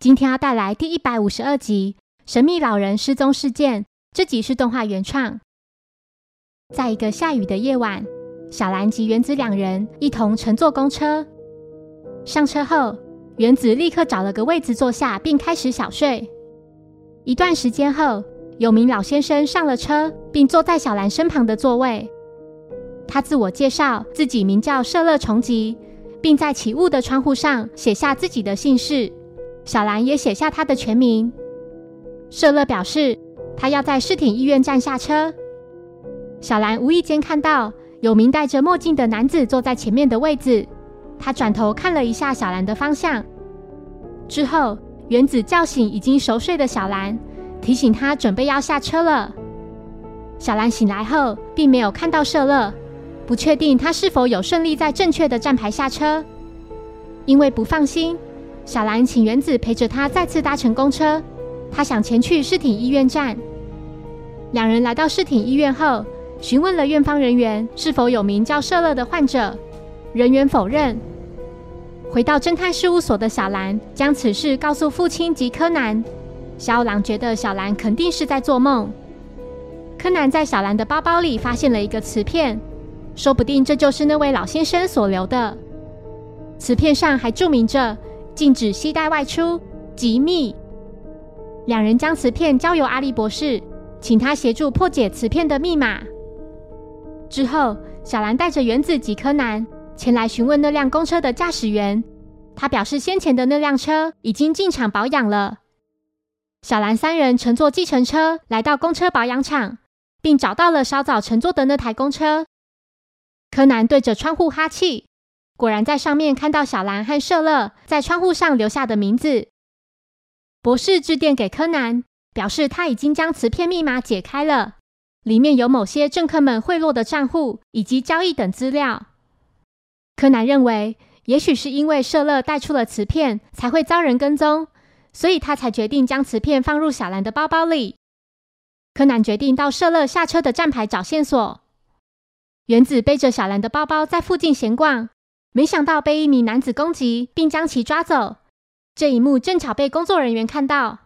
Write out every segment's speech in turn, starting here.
今天要带来第一百五十二集《神秘老人失踪事件》。这集是动画原创。在一个下雨的夜晚，小兰及原子两人一同乘坐公车。上车后，原子立刻找了个位子坐下，并开始小睡。一段时间后，有名老先生上了车，并坐在小兰身旁的座位。他自我介绍自己名叫舍勒重吉，并在起雾的窗户上写下自己的姓氏。小兰也写下他的全名。舍勒表示，他要在市町医院站下车。小兰无意间看到有名戴着墨镜的男子坐在前面的位置，他转头看了一下小兰的方向。之后，原子叫醒已经熟睡的小兰，提醒他准备要下车了。小兰醒来后，并没有看到舍勒，不确定他是否有顺利在正确的站牌下车，因为不放心。小兰请原子陪着她再次搭乘公车，她想前去市町医院站。两人来到市町医院后，询问了院方人员是否有名叫舍勒的患者，人员否认。回到侦探事务所的小兰将此事告诉父亲及柯南，小五郎觉得小兰肯定是在做梦。柯南在小兰的包包里发现了一个瓷片，说不定这就是那位老先生所留的。瓷片上还注明着。禁止携带外出，机密。两人将磁片交由阿笠博士，请他协助破解磁片的密码。之后，小兰带着原子及柯南前来询问那辆公车的驾驶员，他表示先前的那辆车已经进厂保养了。小兰三人乘坐计程车来到公车保养厂，并找到了稍早乘坐的那台公车。柯南对着窗户哈气。果然在上面看到小兰和舍勒在窗户上留下的名字。博士致电给柯南，表示他已经将磁片密码解开了，里面有某些政客们贿赂的账户以及交易等资料。柯南认为，也许是因为舍勒带出了磁片，才会遭人跟踪，所以他才决定将磁片放入小兰的包包里。柯南决定到舍勒下车的站牌找线索。原子背着小兰的包包在附近闲逛。没想到被一名男子攻击，并将其抓走。这一幕正巧被工作人员看到。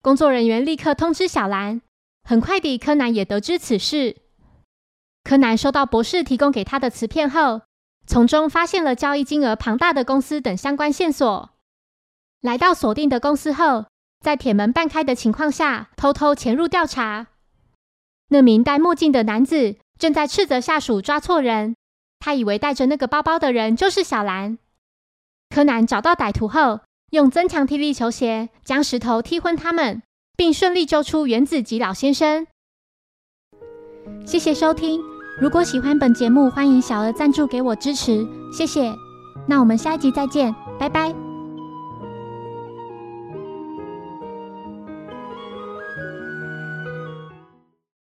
工作人员立刻通知小兰。很快地，柯南也得知此事。柯南收到博士提供给他的磁片后，从中发现了交易金额庞大的公司等相关线索。来到锁定的公司后，在铁门半开的情况下，偷偷潜入调查。那名戴墨镜的男子正在斥责下属抓错人。他以为带着那个包包的人就是小兰。柯南找到歹徒后，用增强踢力球鞋将石头踢昏他们，并顺利救出原子及老先生。谢谢收听，如果喜欢本节目，欢迎小额赞助给我支持，谢谢。那我们下一集再见，拜拜。